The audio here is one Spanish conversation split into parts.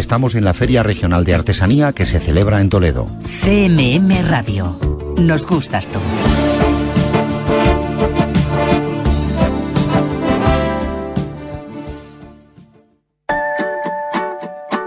Estamos en la Feria Regional de Artesanía que se celebra en Toledo. CMM Radio. Nos gustas tú.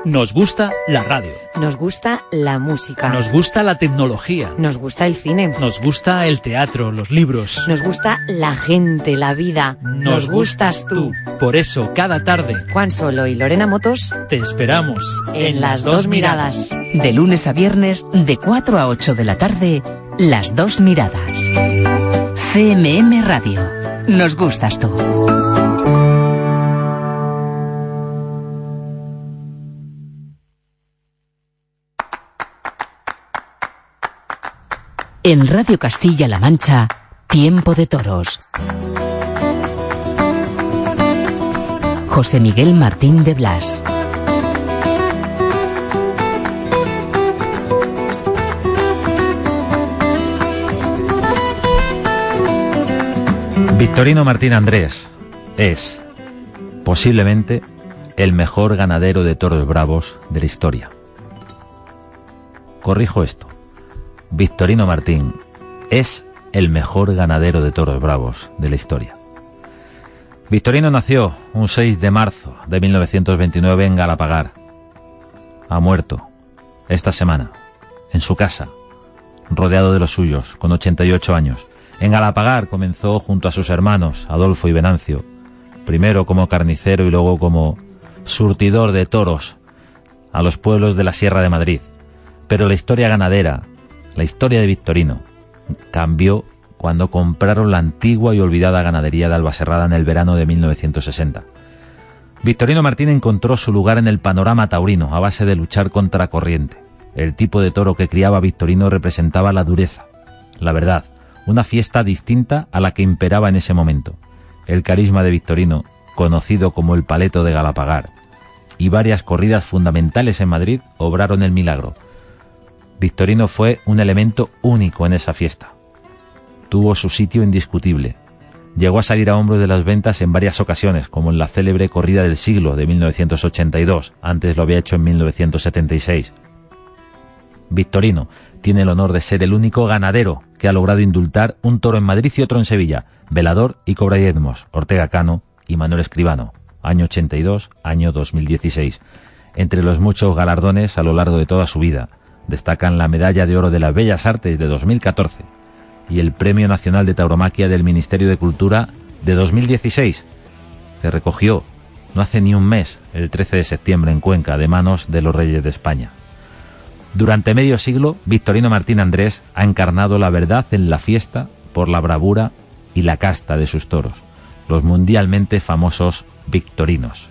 Nos gusta la radio. Nos gusta la música. Nos gusta la tecnología. Nos gusta el cine. Nos gusta el teatro, los libros. Nos gusta la gente, la vida. Nos, gustas tú. Por eso, cada tarde, Juan Solo y Lorena Motos te esperamos en, las dos miradas. De lunes a viernes, de 4 a 8 de la tarde, las dos miradas. CMM Radio. Nos gustas tú. En Radio Castilla-La Mancha, Tiempo de Toros. José Miguel Martín de Blas. Victorino Martín Andrés es posiblemente el mejor ganadero de toros bravos de la historia. Corrijo esto. Victorino Martín es el mejor ganadero de toros bravos de la historia. Victorino nació un 6 de marzo de 1929 en Galapagar. Ha muerto esta semana en su casa, rodeado de los suyos, con 88 años. En Galapagar comenzó junto a sus hermanos Adolfo y Venancio, primero como carnicero y luego como surtidor de toros a los pueblos de la Sierra de Madrid. Pero la historia ganadera, la historia de Victorino, cambió cuando compraron la antigua y olvidada ganadería de Albaserrada en el verano de 1960. Victorino Martín encontró su lugar en el panorama taurino a base de luchar contra corriente. El tipo de toro que criaba Victorino representaba la dureza, la verdad, una fiesta distinta a la que imperaba en ese momento. El carisma de Victorino, conocido como el paleto de Galapagar, y varias corridas fundamentales en Madrid obraron el milagro. Victorino fue un elemento único en esa fiesta tuvo su sitio indiscutible. Llegó a salir a hombros de las ventas en varias ocasiones, como en la célebre corrida del siglo de 1982, antes lo había hecho en 1976. Victorino tiene el honor de ser el único ganadero que ha logrado indultar un toro en Madrid y otro en Sevilla, Velador y Cobra Ortega Cano y Manuel Escribano, año 82, año 2016. Entre los muchos galardones a lo largo de toda su vida, destacan la Medalla de Oro de las Bellas Artes de 2014, y el Premio Nacional de Tauromaquia del Ministerio de Cultura de 2016, que recogió no hace ni un mes, el 13 de septiembre en Cuenca, de manos de los Reyes de España. Durante medio siglo, Victorino Martín Andrés ha encarnado la verdad en la fiesta por la bravura y la casta de sus toros, los mundialmente famosos victorinos.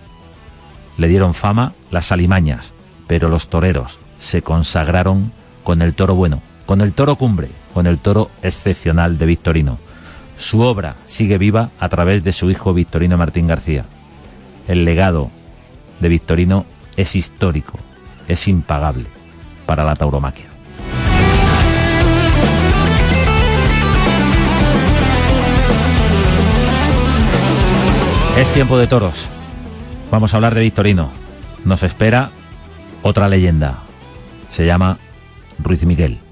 Le dieron fama las alimañas, pero los toreros se consagraron con el toro bueno, con el toro cumbre, con el toro excepcional de Victorino. Su obra sigue viva a través de su hijo Victorino Martín García. El legado de Victorino es histórico, es impagable para la tauromaquia. Es tiempo de toros. Vamos a hablar de Victorino. Nos espera otra leyenda. Se llama Ruiz Miguel.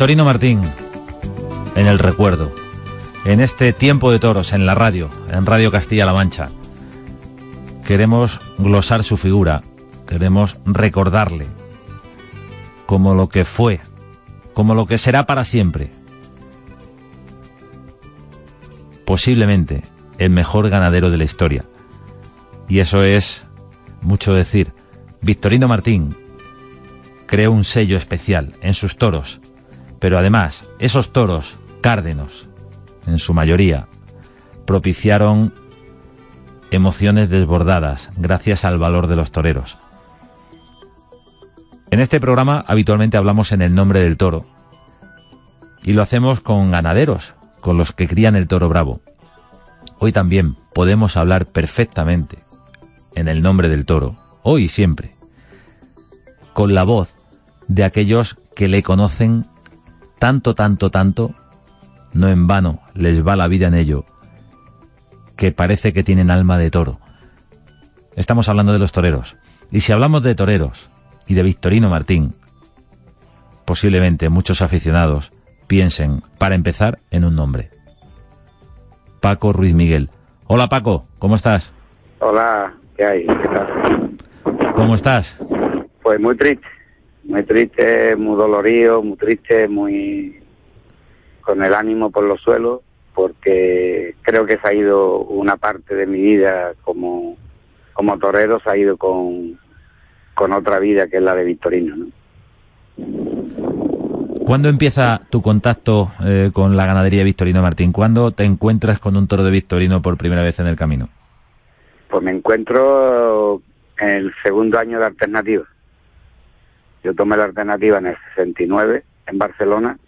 Victorino Martín, en el recuerdo, en este tiempo de toros, en la radio, en Radio Castilla-La Mancha. Queremos glosar su figura, queremos recordarle como lo que fue, como lo que será para siempre. Posiblemente el mejor ganadero de la historia. Y eso es mucho decir. Victorino Martín creó un sello especial en sus toros pero además, esos toros, cárdenos, en su mayoría, propiciaron emociones desbordadas gracias al valor de los toreros. En este programa habitualmente hablamos en el nombre del toro y lo hacemos con ganaderos, con los que crían el toro bravo. Hoy también podemos hablar perfectamente en el nombre del toro, hoy y siempre, con la voz de aquellos que le conocen tanto, tanto, tanto, no en vano les va la vida en ello, que parece que tienen alma de toro. Estamos hablando de los toreros. Y si hablamos de toreros y de Victorino Martín, posiblemente muchos aficionados piensen, para empezar, en un nombre. Paco Ruiz Miguel. Hola Paco, ¿cómo estás? Hola, ¿qué hay? ¿Qué tal? ¿Cómo estás? Pues muy triste, muy triste, muy dolorido, muy triste, muy con el ánimo por los suelos, porque creo que se ha ido una parte de mi vida como, como torero, se ha ido con, con otra vida que es la de Victorino. ¿no? ¿Cuándo empieza tu contacto eh, con la ganadería Victorino Martín? ¿Cuándo te encuentras con un toro de Victorino por primera vez en el camino? Pues me encuentro en el segundo año de alternativa. Yo tomé la alternativa en el 69 en Barcelona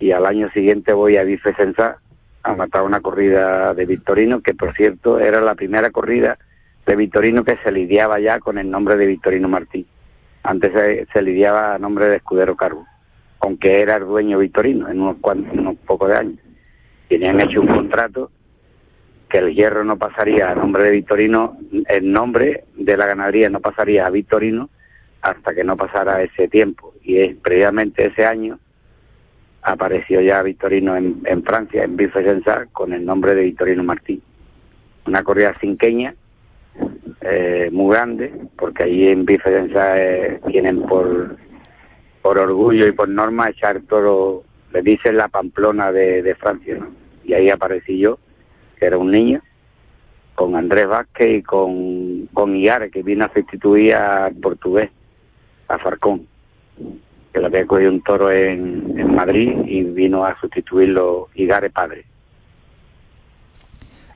y al año siguiente voy a Bife Sensá a matar una corrida de Victorino, que por cierto era la primera corrida de Victorino que se lidiaba ya con el nombre de Victorino Martín. Antes se, lidiaba a nombre de Escudero Carbo, aunque era el dueño Victorino en unos, cuantos, unos pocos de años. Tenían hecho un contrato que el hierro no pasaría a nombre de Victorino, el nombre de la ganadería no pasaría a Victorino hasta que no pasara ese tiempo. Y previamente ese año apareció ya Victorino en, Francia, en Bifesensa, con el nombre de Victorino Martín. Una corrida cinqueña, eh, muy grande, porque allí en Bifesensa eh, tienen por, por orgullo y por norma echar toro, le dicen la Pamplona de, Francia, Y ahí aparecí yo, que era un niño, con Andrés Vázquez y con, con Iare, que vino a sustituir al portugués, a Farcón que le había cogido un toro en, en Madrid y vino a sustituirlo Igare Padre.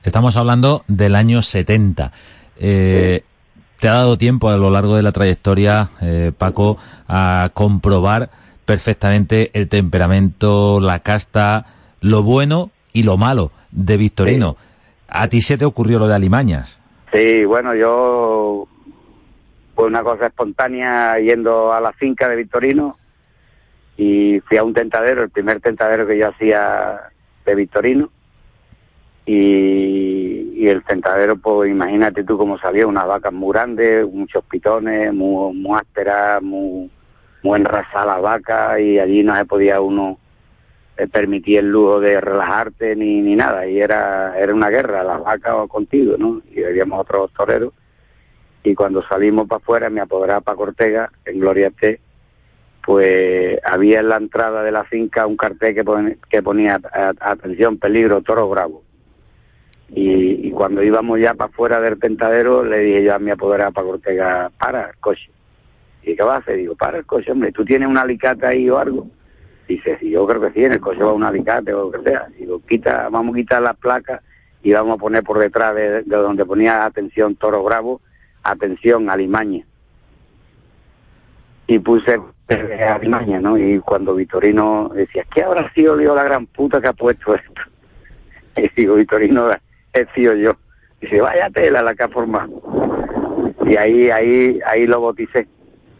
Estamos hablando del año 70. Eh, ¿Te ha dado tiempo a lo largo de la trayectoria, eh, Paco, a comprobar perfectamente el temperamento, la casta, lo bueno y lo malo de Victorino? ¿A ti se te ocurrió lo de Alimañas? Sí, bueno, yo una cosa espontánea yendo a la finca de Victorino y fui a un tentadero, el primer tentadero que yo hacía de Victorino. Y, el tentadero, pues imagínate tú cómo sabía, unas vacas muy grandes, muchos pitones, muy, muy ásperas, muy, muy enrasadas las vacas y allí no se podía uno eh, permitir el lujo de relajarte ni, ni nada. Y era, era una guerra, las vacas contigo, ¿no? Y habíamos otros toreros. Y cuando salimos para afuera, me apoderaba para Cortega, en Gloria T, pues había en la entrada de la finca un cartel que, ponía atención, peligro, toro bravo. Y, cuando íbamos ya para afuera del tentadero, le dije yo a mi apoderada para Cortega, para el coche. ¿Y qué va a hacer? Digo, para el coche, hombre, ¿tú tienes un alicate ahí o algo? Dice, sí, yo creo que sí, en el coche va un alicate o lo que sea. Digo, quita, vamos a quitar las placas y vamos a poner por detrás de, de donde ponía atención toro bravo, atención alimaña y puse Alimaña, ¿no? Y cuando Vitorino decía, ¿qué habrá sido Dios la gran puta que ha puesto esto? Y digo, Vitorino, he sido yo. Y dice, vaya tela la que ha formado. Y ahí, ahí, ahí lo bauticé.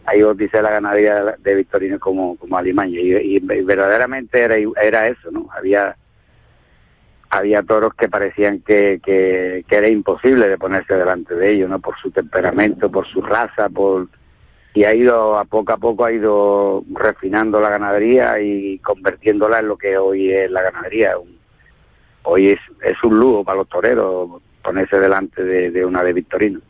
Ahí bauticé la ganadería de Victorino como, como Alimaña. Y, verdaderamente era, era eso, ¿no? Había había toros que parecían que, que, era imposible de ponerse delante de ellos, ¿no? Por su temperamento, por su raza, por y ha ido a poco a poco ha ido refinando la ganadería y convirtiéndola en lo que hoy es la ganadería. Hoy es, es un lujo para los toreros ponerse delante de, una de Victorino.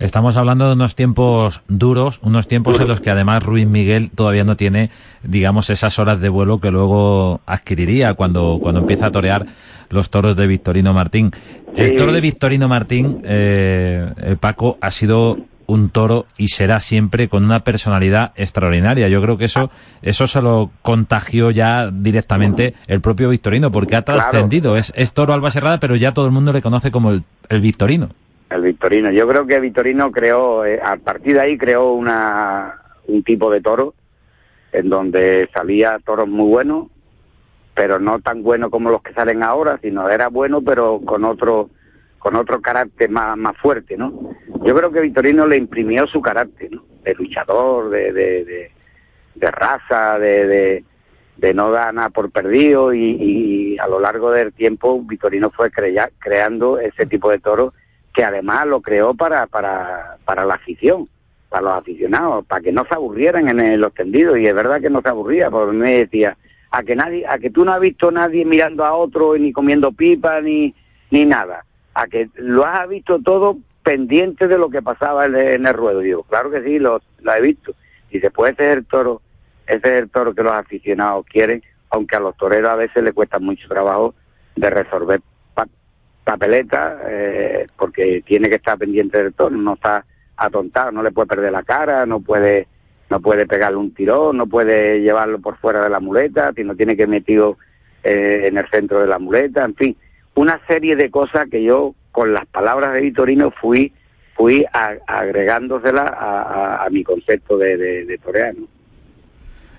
Estamos hablando de unos tiempos duros, unos tiempos en los que además Ruiz Miguel todavía no tiene, digamos, esas horas de vuelo que luego adquiriría cuando, cuando empieza a torear los toros de Victorino Martín. El toro de Victorino Martín, eh, eh, Paco, ha sido un toro y será siempre con una personalidad extraordinaria. Yo creo que eso, eso se lo contagió ya directamente el propio Victorino, porque ha trascendido. Es, es toro Alba Serrada, pero ya todo el mundo le conoce como el, el Victorino. El Victorino. Yo creo que Victorino creó, eh, a partir de ahí creó una, un tipo de toro en donde salía toros muy buenos, pero no tan buenos como los que salen ahora, sino era bueno, pero con otro con otro carácter más, más fuerte, ¿no? Yo creo que Victorino le imprimió su carácter, ¿no? De luchador, de, de, de, raza, de, de, no dar nada por perdido y, a lo largo del tiempo Victorino fue creando ese tipo de toros que además lo creó para, para, para la afición, para los aficionados, para que no se aburrieran en los tendidos y es verdad que no se aburría, porque me decía, a que nadie, a que tú no has visto a nadie mirando a otro ni comiendo pipa ni, ni nada a que lo has visto todo pendiente de lo que pasaba en, el ruedo. Digo, claro que sí, lo, he visto. Y después ese es el toro, ese es el toro que los aficionados quieren, aunque a los toreros a veces le cuesta mucho trabajo de resolver papeletas, eh, porque tiene que estar pendiente del toro, no está atontado, no le puede perder la cara, no puede no puede pegarle un tirón, no puede llevarlo por fuera de la muleta, sino tiene que metido eh, en el centro de la muleta, en fin, una serie de cosas que yo, con las palabras de Vitorino, fui fui agregándosela a, mi concepto de, de, toreano.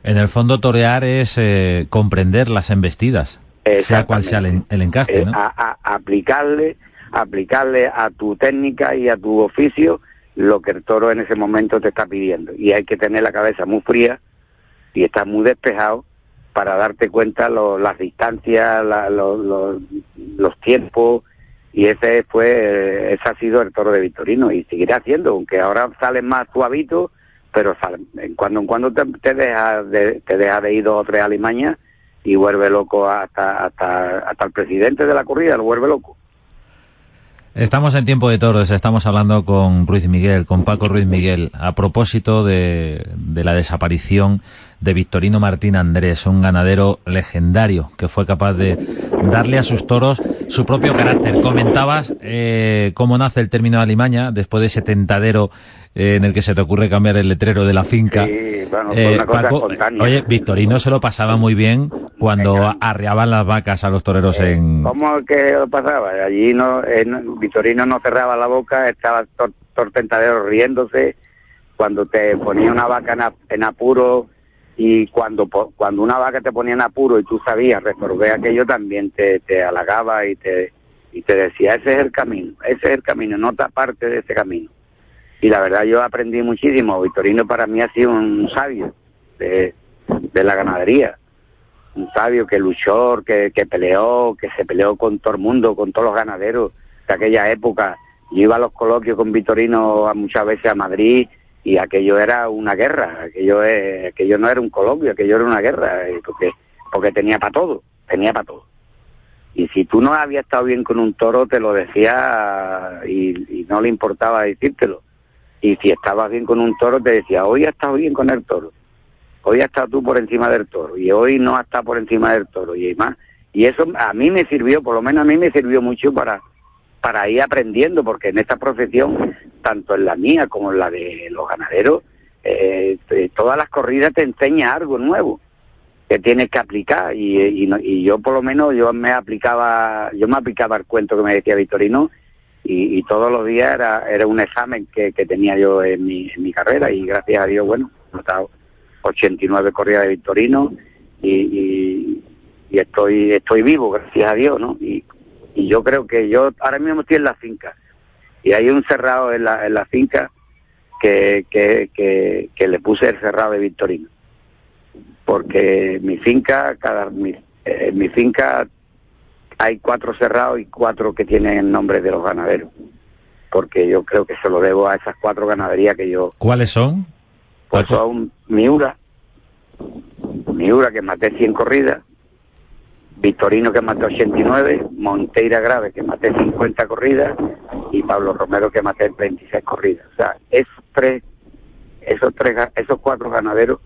En el fondo, torear es eh, comprender las embestidas, sea cual sea el, encaste, eh, ¿no? a, aplicarle, aplicarle a tu técnica y a tu oficio lo que el toro en ese momento te está pidiendo. Y hay que tener la cabeza muy fría y estar muy despejado para darte cuenta lo, las distancias, los tiempos, y ese fue, ese ha sido el toro de Victorino, y seguirá haciendo, aunque ahora sale más suavito, pero sale, en cuando en cuando te, deja de, te deja de ir dos o tres alimañas y vuelve loco hasta, hasta, hasta el presidente de la corrida, lo vuelve loco. Estamos en tiempo de toros, estamos hablando con Ruiz Miguel, con Paco Ruiz Miguel, a propósito de, de, la desaparición de Victorino Martín Andrés, un ganadero legendario que fue capaz de darle a sus toros su propio carácter. Comentabas eh, cómo nace el término de Alimaña, después de ese tentadero eh, en el que se te ocurre cambiar el letrero de la finca. Sí, bueno, eh, una Paco, oye, Victorino se lo pasaba muy bien cuando arreaban las vacas a los toreros eh, en... ¿Cómo que lo pasaba? Allí no, Victorino no cerraba la boca, estaba tortentadero riéndose, cuando te ponía una vaca en, apuro y cuando cuando una vaca te ponía en apuro y tú sabías resolver aquello también te, te halagaba y te y te decía ese es el camino, ese es el camino, no te aparte de ese camino. Y la verdad yo aprendí muchísimo, Victorino para mí ha sido un sabio de, de la ganadería un sabio que luchó, que, que peleó, que se peleó con todo el mundo, con todos los ganaderos de aquella época. Yo iba a los coloquios con Vitorino muchas veces a Madrid y aquello era una guerra, aquello, es, aquello no era un coloquio, aquello era una guerra, porque, porque tenía para todo, tenía para todo. Y si tú no habías estado bien con un toro, te lo decía y, y no le importaba decírtelo. Y si estabas bien con un toro, te decía, hoy has estado bien con el toro hoy has estado tú por encima del toro y hoy no has estado por encima del toro y más. Y eso a mí me sirvió, por lo menos a mí me sirvió mucho para, para ir aprendiendo, porque en esta profesión, tanto en la mía como en la de los ganaderos, eh, todas las corridas te enseña algo nuevo que tienes que aplicar y, y, yo por lo menos yo me aplicaba yo me aplicaba el cuento que me decía Victorino y, todos los días era, era un examen que, tenía yo en mi, en mi carrera y gracias a Dios bueno he estado 89 corridas de Victorino y, estoy estoy vivo, gracias a Dios, ¿no? Y, yo creo que yo ahora mismo estoy en la finca y hay un cerrado en la, en la finca que, que, le puse el cerrado de Victorino. Porque mi finca, cada mi, eh, mi finca hay cuatro cerrados y cuatro que tienen el nombre de los ganaderos. Porque yo creo que se lo debo a esas cuatro ganaderías que yo... ¿Cuáles son? Pues son Miura, Miura que maté 100 corridas, Victorino que maté 89, Monteira Grave que maté 50 corridas y Pablo Romero que maté 26 corridas. O sea, esos tres, esos tres, esos cuatro ganaderos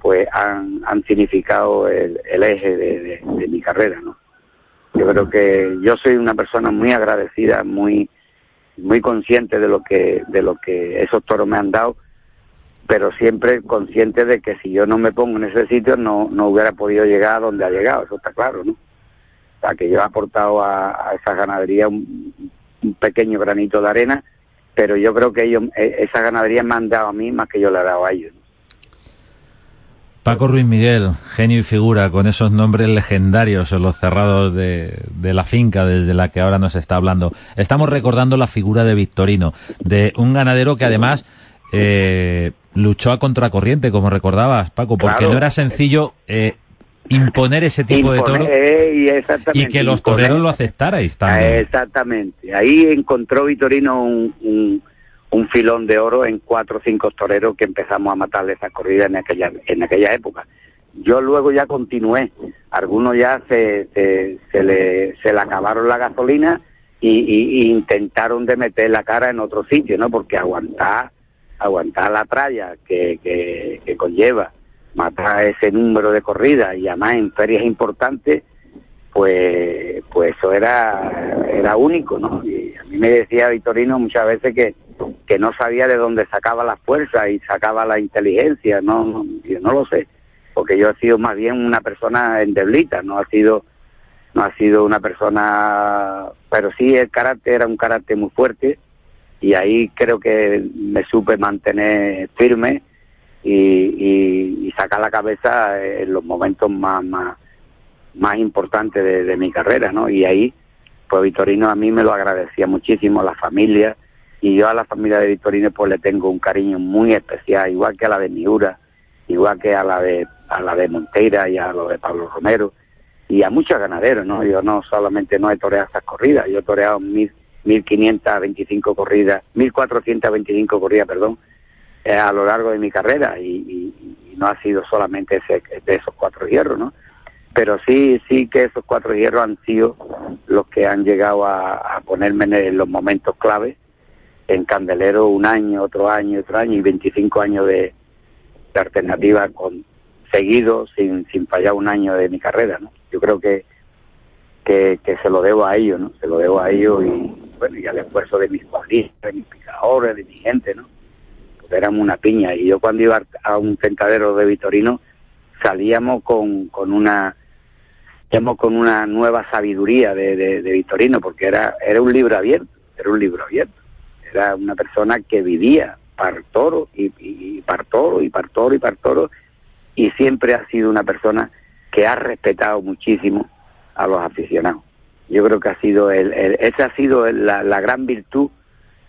pues han, significado el, eje de, de, mi carrera, ¿no? Yo creo que yo soy una persona muy agradecida, muy muy consciente de lo que de lo que esos toros me han dado pero siempre consciente de que si yo no me pongo en ese sitio no, no hubiera podido llegar a donde ha llegado, eso está claro, ¿no? O sea, que yo he aportado a, a esa ganadería un, un, pequeño granito de arena, pero yo creo que ellos, e, esa ganadería me han dado a mí más que yo le he dado a ellos. Paco Ruiz Miguel, genio y figura, con esos nombres legendarios en los cerrados de, de, la finca desde la que ahora nos está hablando. Estamos recordando la figura de Victorino, de un ganadero que además eh, luchó a contracorriente, como recordabas, Paco, porque Claro. no era sencillo eh, imponer ese tipo de toro eh, y, que los imponer. toreros lo aceptarais Ah, también. Exactamente. Ahí encontró Vitorino un, un, un filón de oro en cuatro o cinco toreros que empezamos a matarle esas corridas en aquella, en aquella época. Yo luego ya continué. Algunos ya se, se, se le, se le acabaron la gasolina y, y- y intentaron de meter la cara en otro sitio, ¿no? Porque aguantar, aguantar la tralla que, que, conlleva matar ese número de corridas y además en ferias importantes, pues pues eso era era único no y a mí me decía Vitorino muchas veces que que no sabía de dónde sacaba la fuerza y sacaba la inteligencia no, no yo no lo sé porque yo he sido más bien una persona endeblita no ha sido no ha sido una persona pero sí el carácter era un carácter muy fuerte y ahí creo que me supe mantener firme y, y, sacar la cabeza en los momentos más más más importante de, mi carrera, ¿no? Y ahí, pues Vitorino a mí me lo agradecía muchísimo, la familia, y yo a la familia de Vitorino pues le tengo un cariño muy especial, igual que a la de Miura, igual que a la de a la de Monteira y a lo de Pablo Romero, y a muchos ganaderos, ¿no? Yo no solamente no he toreado esas corridas, yo he toreado mil, 1525 corridas, 1425 corridas, perdón, eh, a lo largo de mi carrera, y, no ha sido solamente ese, de esos cuatro hierros, ¿no? pero sí, sí que esos cuatro hierros han sido los que han llegado a, ponerme en, los momentos clave en Candelero un año, otro año, otro año y 25 años de, de alternativa con seguido sin, sin fallar un año de mi carrera, ¿no? Yo creo que, que, que se lo debo a ellos, ¿no? Se lo debo a ellos y bueno, y al esfuerzo de mis cuadristas, de mis picadores, de mi gente, ¿no? Éramos una piña. Y yo cuando iba a un tentadero de Vitorino salíamos con, con una salíamos con una nueva sabiduría de, Vitorino porque era era un libro abierto era un libro abierto. Era una persona que vivía par toro y, y, y par toro y par toro y par toro y siempre ha sido una persona que ha respetado muchísimo a los aficionados yo creo que ha sido el, el- esa ha sido la, la gran virtud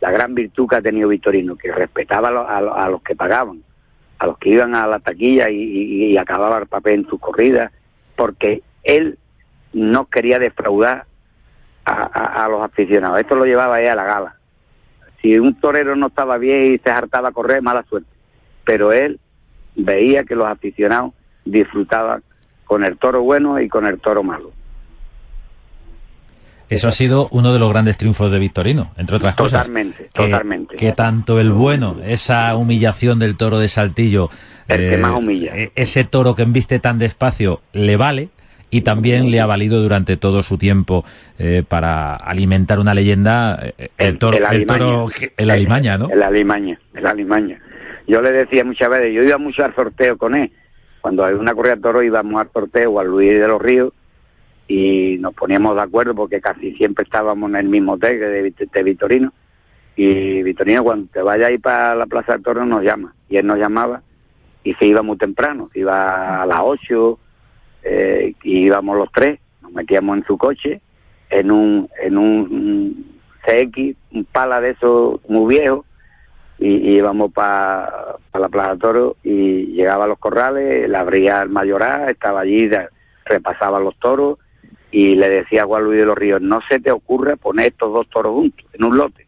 la gran virtud que ha tenido Vitorino que respetaba a, lo- a lo- a los que pagaban a los que iban a la taquilla y, acababa el papel en sus corridas, porque él no quería defraudar a los aficionados. Esto lo llevaba él a la gala. Si un torero no estaba bien y se hartaba a correr, mala suerte. Pero él veía que los aficionados disfrutaban con el toro bueno y con el toro malo. Eso ha sido uno de los grandes triunfos de Victorino, entre otras cosas. Totalmente, totalmente. que tanto el bueno, esa humillación del toro de Saltillo, El que eh, más humilla. e- ese toro que embiste tan despacio, le vale y también le ha valido durante todo su tiempo eh, para alimentar una leyenda, eh, el toro, el, toro, el alimaña, ¿no? El alimaña, el alimaña. Yo le decía muchas veces, yo iba mucho al sorteo con él. Cuando hay una corrida de toro íbamos al sorteo al Luis de los Ríos y nos poníamos de acuerdo porque casi siempre estábamos en el mismo hotel de, Vit- de Vitorino. Y Vitorino, cuando te vaya a ir para la Plaza del Toro, nos llama. Y él nos llamaba y se iba muy temprano, iba a las 8, eh, y íbamos los tres, nos metíamos en su coche, en un, en un CX, un pala de esos muy viejo, y, íbamos para la Plaza del Toro y llegaba a los corrales, le abría el mayoral, estaba allí, repasaba los toros y le decía a Juan Luis de los Ríos, no se te ocurra poner estos dos toros juntos en un lote,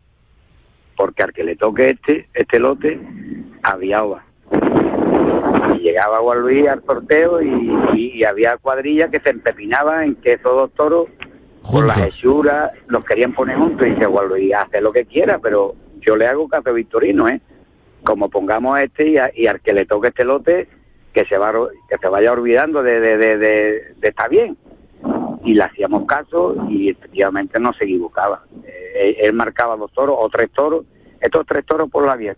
porque al que le toque este, este lote, había ova. Y llegaba Juan Luis al sorteo y, y- y había cuadrillas que se empepinaban en que esos dos toros, por las hechuras, los querían poner juntos. Y dice Juan Luis, hace lo que quiera, pero yo le hago caso a Victorino, ¿eh? Como pongamos este y, a- y al que le toque este lote, que se, va, que se vaya olvidando de, de, de, de, de está bien. Y le hacíamos caso y efectivamente no se equivocaba. Eh, él marcaba dos toros o tres toros, estos tres toros por la vía.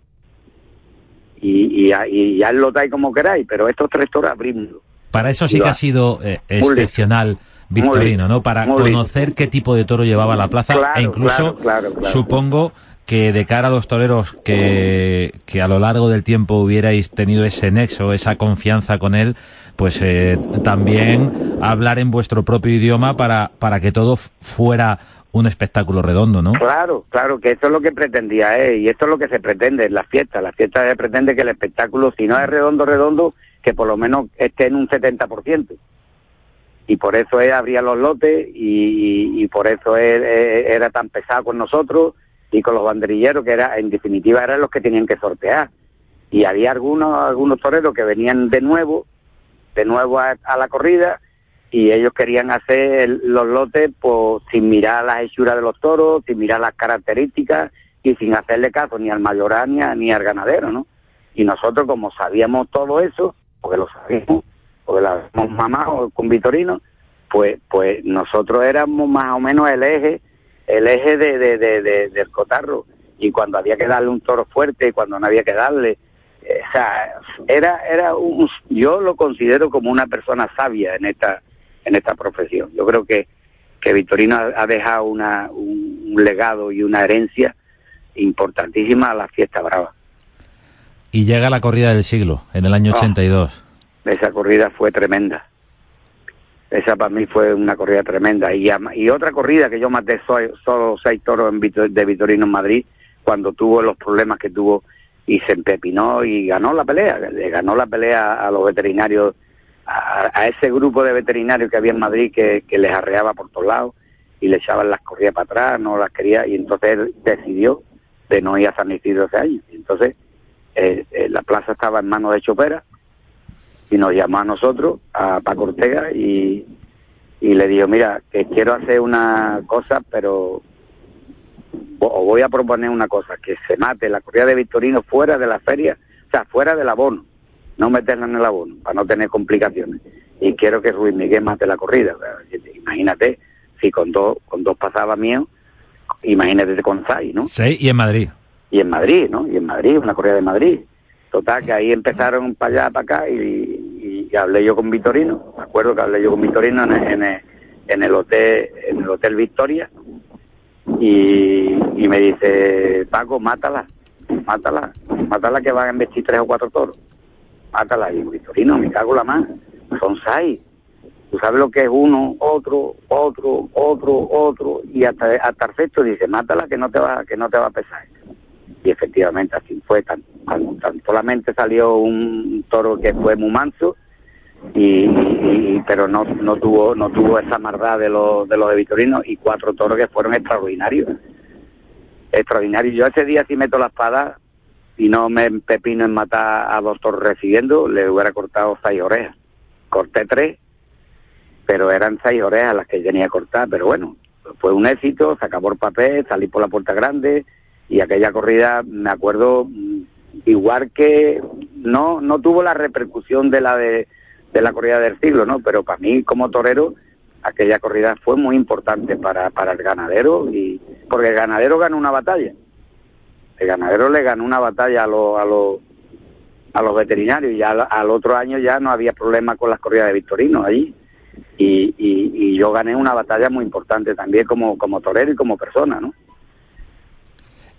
Y, y, y ya lo dais como queráis, pero estos tres toros abrimos. Para eso sí que ha sido eh, excepcional Victorino, ¿no? Para conocer qué tipo de toro llevaba la plaza e incluso supongo que de cara a los toreros que, que a lo largo del tiempo hubierais tenido ese nexo, esa confianza con él, pues eh, también hablar en vuestro propio idioma para, para que todo fuera un espectáculo redondo, ¿no? Claro, claro, que eso es lo que pretendía, ¿eh? y esto es lo que se pretende en las fiestas. La fiesta se pretende que el espectáculo, si no es redondo, redondo, que por lo menos esté en un 70%. Y por eso él abría los lotes y, y por eso él, era tan pesado con nosotros y con los banderilleros, que era en definitiva eran los que tenían que sortear. Y había algunos, algunos toreros que venían de nuevo, de nuevo a, la corrida, y ellos querían hacer los lotes pues, sin mirar las hechuras de los toros, sin mirar las características y sin hacerle caso ni al mayoral ni, al ganadero, ¿no? Y nosotros, como sabíamos todo eso, porque lo sabíamos, porque lo habíamos mamado con Vitorino, pues, pues nosotros éramos más o menos el eje el eje de, de, del cotarro y cuando había que darle un toro fuerte cuando no había que darle o sea era era un, yo lo considero como una persona sabia en esta en esta profesión. Yo creo que que Victorino ha, dejado una, un, legado y una herencia importantísima a la fiesta brava. Y llega la corrida del siglo en el año 82 ah, esa corrida fue tremenda. Esa para mí fue una corrida tremenda. Y, y otra corrida que yo maté solo seis toros en de Vitorino en Madrid, cuando tuvo los problemas que tuvo y se empepinó y ganó la pelea. Le ganó la pelea a los veterinarios, a, ese grupo de veterinarios que había en Madrid que, les arreaba por todos lados y le echaban las corridas para atrás, no las quería. Y entonces él decidió de no ir a San Isidro ese año. entonces eh, eh, la plaza estaba en manos de Chopera y nos llamó a nosotros, a Paco Ortega, y, y le dijo, mira, que quiero hacer una cosa, pero os voy a proponer una cosa, que se mate la corrida de Victorino fuera de la feria, o sea, fuera del abono, no meterla en el abono, para no tener complicaciones. Y quiero que Ruiz Miguel mate la corrida. Imagínate, si con dos, con dos pasaba mío, imagínate con seis, ¿no? Sí, y en Madrid. Y en Madrid, ¿no? Y en Madrid, una corrida de Madrid. Total, que ahí empezaron para allá, para acá, y, y, hablé yo con Vitorino, me acuerdo que hablé yo con Vitorino en, el, en el hotel en el hotel Victoria, y, y me dice, Paco, mátala, mátala, mátala que van a investir tres o cuatro toros, mátala, y Vitorino, me cago la mano, son seis, tú sabes lo que es uno, otro, otro, otro, otro, y hasta, hasta el resto dice, mátala que no te va, que no te va a pesar. Y efectivamente así fue. Tan, solamente salió un toro que fue muy manso, y, pero no, no tuvo no tuvo esa maldad de los de los de Vitorino y cuatro toros que fueron extraordinarios. Extraordinarios. Yo ese día si meto la espada y no me pepino en matar a dos toros recibiendo, le hubiera cortado seis orejas. Corté tres, pero eran seis orejas las que tenía que cortar, pero bueno, fue un éxito, se acabó el papel, salí por la puerta grande, y aquella corrida me acuerdo mm, igual que no no tuvo la repercusión de la de, la corrida del siglo no pero para mí como torero aquella corrida fue muy importante para, para el ganadero y porque el ganadero ganó una batalla. El ganadero le ganó una batalla a los a los a los veterinarios y al, otro año ya no había problema con las corridas de Victorino allí y, y, y yo gané una batalla muy importante también como como torero y como persona no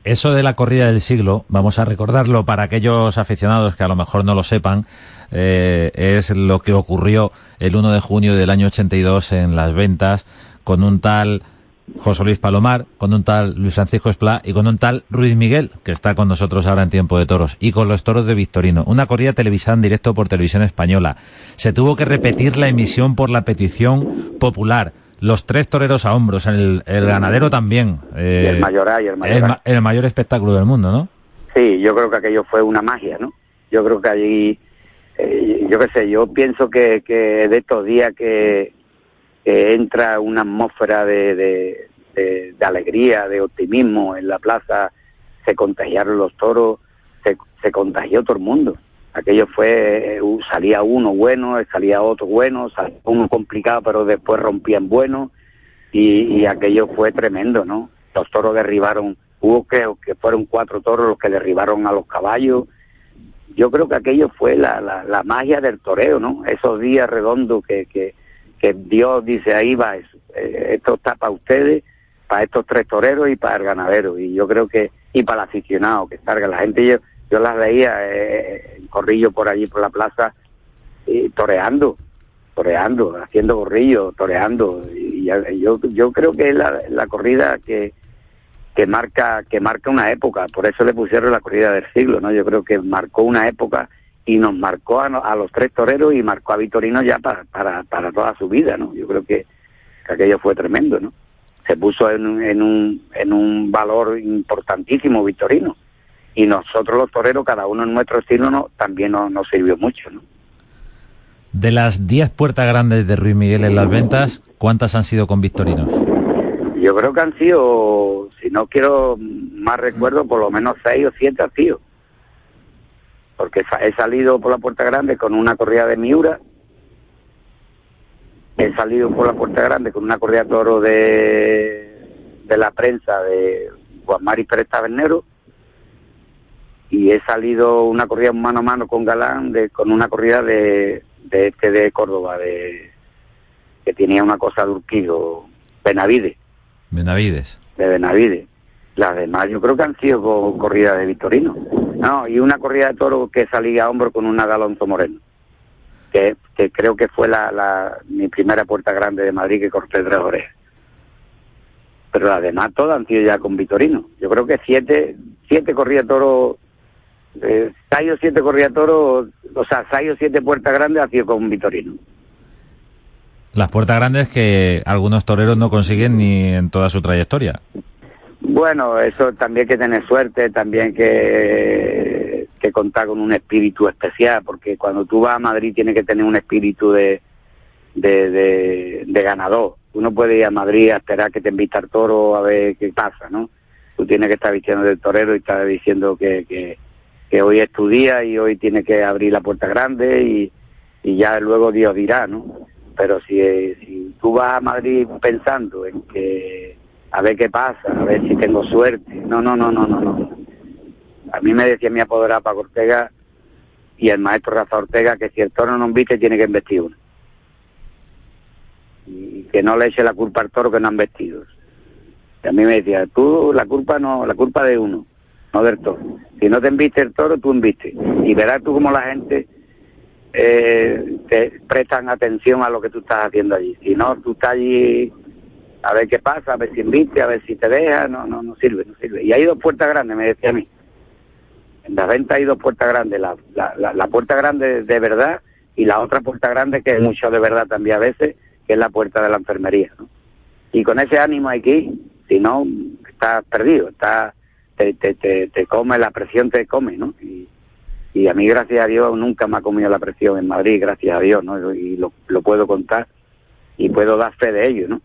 eso de la corrida del siglo, vamos a recordarlo para aquellos aficionados que a lo mejor no lo sepan, eh, es lo que ocurrió el 1 de junio del año 82 en las ventas con un tal José Luis Palomar, con un tal Luis Francisco Esplá y con un tal Ruiz Miguel, que está con nosotros ahora en Tiempo de Toros, y con los toros de Victorino. Una corrida televisada en directo por televisión española. Se tuvo que repetir la emisión por la petición popular los tres toreros a hombros, el, el ganadero también. Eh, el mayor y el mayor el, mayor espectáculo del mundo, ¿no? Sí, yo creo que aquello fue una magia, ¿no? Yo creo que allí, eh, yo qué sé, yo pienso que, que de estos días que, entra una atmósfera de, de, de, alegría, de optimismo en la plaza, se contagiaron los toros, se, se contagió todo el mundo aquello fue, eh, salía uno bueno, salía otro bueno, salía uno complicado, pero después rompían bueno, y, aquello fue tremendo, ¿no? los toros derribaron, hubo creo que fueron cuatro toros los que derribaron a los caballos. Yo creo que aquello fue la, la, magia del toreo, ¿no? Esos días redondos que, que, que Dios dice, ahí va. Eh, esto está para ustedes, para estos tres toreros y para el ganadero. Y yo creo que, y para el aficionado que salga. La gente, yo las veía eh, corrillo por allí, por la plaza, y toreando, toreando, haciendo gorrillo, toreando. Y yo, yo creo que es la, la corrida que, que marca que marca una época, por eso le pusieron la corrida del siglo, ¿no? Yo creo que marcó una época y nos marcó a, a los tres toreros y marcó a Vitorino ya para, para, para toda su vida, ¿no? Yo creo que, que aquello fue tremendo, ¿no? Se puso en, en, un, en un valor importantísimo Vitorino y nosotros los toreros, cada uno en nuestro estilo, no, también nos, nos sirvió mucho, ¿no? De las 10 puertas grandes de Ruiz Miguel en las ventas, ¿cuántas han sido con Victorinos? Yo creo que han sido, si no quiero más recuerdo, por lo menos seis o siete han sido. Porque he salido por la Puerta Grande con una corrida de Miura. He salido por la Puerta Grande con una corrida de toro de, de la prensa de Juan Mari Pérez Tabernero. Y he salido una corrida mano a mano con Galán de, con una corrida de, de este de Córdoba, de que tenía una cosa de Urquijo, Benavides Benavides. de Benavides. Las demás yo creo que han sido co- corridas de Victorino. No, y una corrida de toro que salía a hombro con una de Alonso Moreno. Que, que creo que fue la, la, mi primera puerta grande de Madrid que corté tres orejas. Pero las demás todas han sido ya con Victorino. Yo creo que siete, siete corridas de toro, eh, seis o siete corridas de toro, o sea, seis o siete puertas grandes ha sido con Victorino. Las puertas grandes que algunos toreros no consiguen ni en toda su trayectoria. Bueno, eso también que tener suerte, también que, que contar con un espíritu especial, porque cuando tú vas a Madrid tienes que tener un espíritu de, de, de, de ganador. Tú no puedes ir a Madrid a esperar que te invita al toro a ver qué pasa, ¿no? Tú tienes que estar vistiendo del torero y estar diciendo que, que, que hoy es tu día y hoy tienes que abrir la puerta grande y, y ya luego Dios dirá, ¿no? Pero si, eh, si tú vas a Madrid pensando en que a ver qué pasa, a ver si tengo suerte, no, no, no, no, no, no. A mí me decía mi apoderado Paco Ortega y el maestro Rafa Ortega que si el toro no invite tiene que investir uno. Y que no le eche la culpa al toro que no han vestido. Y a mí me decía, tú la culpa no, la culpa de uno, no del. Si no te inviste el toro, tú inviste. Y verás tú como la gente eh, te prestan atención a lo que tú estás haciendo allí. Si no, tú estás allí a ver qué pasa, a ver si invite, a ver si te deja, no, no, no sirve, no sirve. Y hay dos puertas grandes, me decía a mí. En la venta hay dos puertas grandes, la, la, la, la puerta grande de verdad y la otra puerta grande que es mucho de verdad también a veces, que es la puerta de la enfermería. Y con ese ánimo ir, si no, estás perdido, estás, te, te, te, te come, la presión te come, ¿no? Y, y a mí, gracias a Dios, nunca me ha comido la presión en Madrid, gracias a Dios, ¿no? Y lo, lo puedo contar y puedo dar fe de ello, ¿no?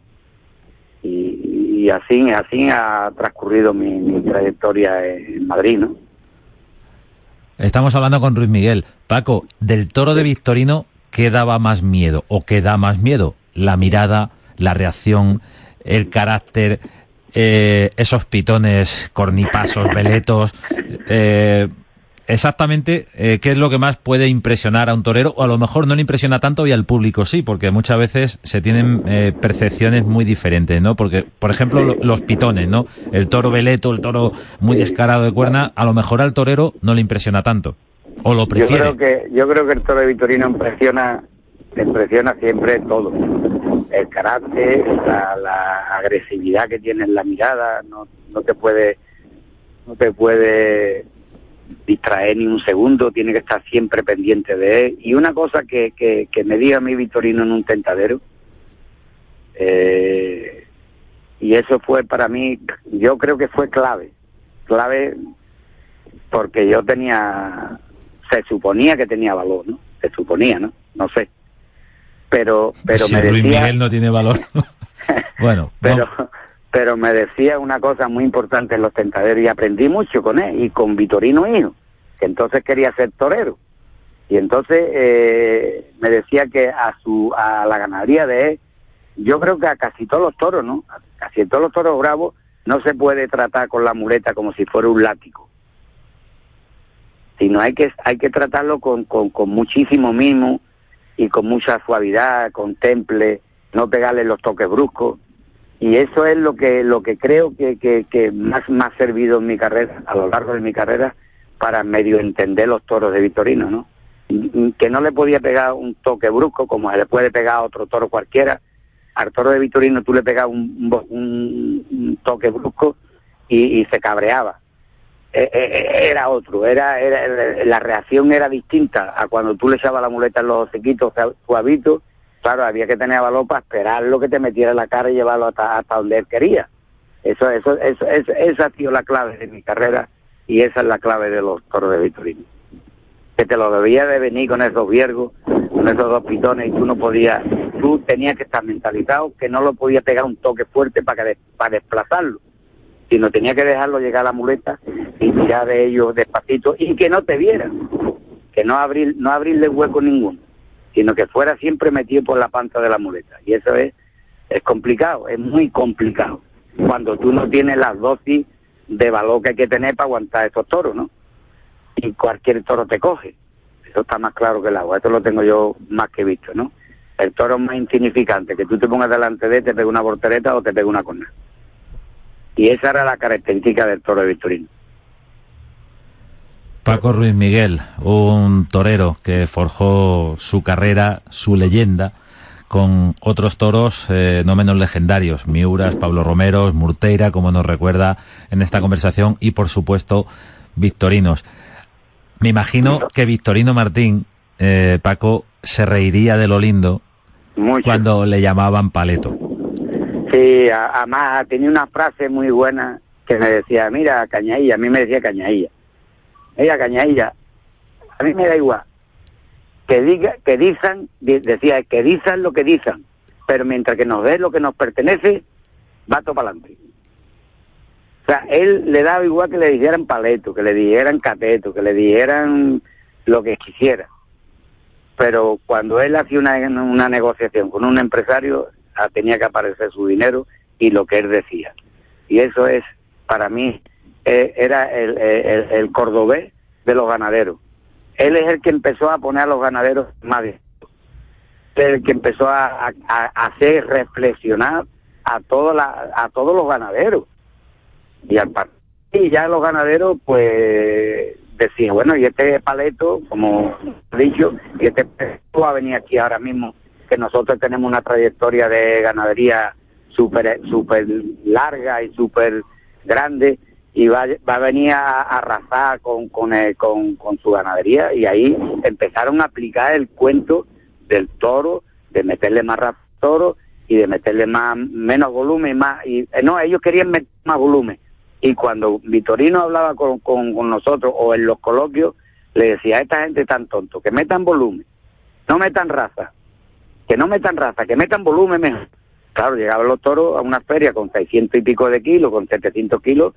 Y, y así, así ha transcurrido mi, mi trayectoria en Madrid, ¿no? Estamos hablando con Ruiz Miguel. Paco, del toro de Victorino, ¿qué daba más miedo o qué da más miedo? La mirada, la reacción, el carácter, eh, esos pitones, cornipasos, veletos. Eh, exactamente, eh, ¿qué es lo que más puede impresionar a un torero? O a lo mejor no le impresiona tanto y al público sí, porque muchas veces se tienen eh, percepciones muy diferentes, ¿no? Porque, por ejemplo, lo- los pitones, ¿no? El toro veleto, el toro muy descarado de cuerna, a lo mejor al torero no le impresiona tanto. O lo Yo prefiere. creo que yo creo que el toro de Vitorino impresiona impresiona siempre todo. El carácter, la, agresividad que tiene en la mirada, no, no te puede no te puede distraer ni un segundo, tiene que estar siempre pendiente de él. Y una cosa que, que, que me diga mi Vitorino en un tentadero, eh, y eso fue para mí, yo creo que fue clave, clave porque yo tenía, se suponía que tenía valor, ¿no? Se suponía, ¿no? No sé. Pero, pero si me Luis decía, Miguel no tiene valor. bueno, pero, no. pero me decía una cosa muy importante en los tentaderos y aprendí mucho con él y con Vitorino hijo, que entonces quería ser torero. Y entonces eh, me decía que a su a la ganadería de él, yo creo que a casi todos los toros, ¿no? A casi todos los toros bravos no se puede tratar con la muleta como si fuera un látigo, sino hay que, hay que tratarlo con, con, con muchísimo mimo y con mucha suavidad, con temple, no pegarle los toques bruscos. Y eso es lo que, lo que creo que, que, que más me ha servido en mi carrera, a lo largo de mi carrera, para medio entender los toros de Victorino, ¿no? Que no le podía pegar un toque brusco como se le puede pegar a otro toro cualquiera. Al toro de Victorino tú le pegas un, un, un toque brusco y se cabreaba. E, e, era otro, era, era, la reacción era distinta a cuando tú le echabas la muleta en los sequitos suavitos, claro, había que tener valor para esperar lo que te metiera en la cara y llevarlo hasta, hasta donde él quería. Eso, eso, eso, eso, esa ha sido la clave de mi carrera y esa es la clave de los toros de Victorino. Que te lo debía de venir con esos viergos, con esos dos pitones y tú no podías, tú tenías que estar mentalizado que no lo podías pegar un toque fuerte para, que, para desplazarlo sino tenía que dejarlo llegar a la muleta y tirar de ellos despacito y que no te vieran, que no abrir, no abrirle hueco ninguno, sino que fuera siempre metido por la panza de la muleta. Y eso es, es complicado, es muy complicado, cuando tú no tienes las dosis de valor que hay que tener para aguantar estos toros, ¿no? Y cualquier toro te coge. Eso está más claro que el agua, esto lo tengo yo más que visto, ¿no? El toro es más insignificante, que tú te pongas delante de él, te pega una portereta o te pega una corna. Y esa era la característica del toro de Victorino. Paco Ruiz Miguel, un torero que forjó su carrera, su leyenda, con otros toros eh, no menos legendarios, Miuras, Pablo Romero, Murteira, como nos recuerda en esta conversación, y por supuesto, Victorinos. Me imagino que Victorino Martín, eh, Paco, se reiría de lo lindo Mucho. cuando le llamaban paleto. Sí, además tenía una frase muy buena que me decía, mira, Cañailla, a mí me decía Cañailla. Mira, Cañailla, a mí me da igual. Que diga, que dicen, decía, que dicen lo que dicen, pero mientras que nos dé lo que nos pertenece, va todo para adelante. O sea, él le daba igual que le dijeran paleto, que le dijeran cateto, que le dijeran lo que quisiera. Pero cuando él hacía una, una negociación con un empresario, tenía que aparecer su dinero y lo que él decía. Y eso es, para mí, eh, era el, el, cordobés de los ganaderos. Él es el que empezó a poner a los ganaderos más bien. El que empezó a, a, hacer reflexionar a, toda la, a todos los ganaderos. Y, al, y ya los ganaderos, pues, decían, bueno, y este paleto, como dicho, y este paleto va a venir aquí ahora mismo que nosotros tenemos una trayectoria de ganadería súper super larga y súper grande y va, va a venir a, a arrasar con, con, el, con, su ganadería. Y ahí empezaron a aplicar el cuento del toro, de meterle más al toro y de meterle más menos volumen más y no ellos querían meter más volumen. Y cuando Vitorino hablaba con, con, con nosotros o en los coloquios le decía a esta gente tan tonto que metan volumen no metan raza que no metan raza, que metan volumen mejor. Claro, llegaban los toros a una feria con 600 y pico de kilos, con 700 kilos,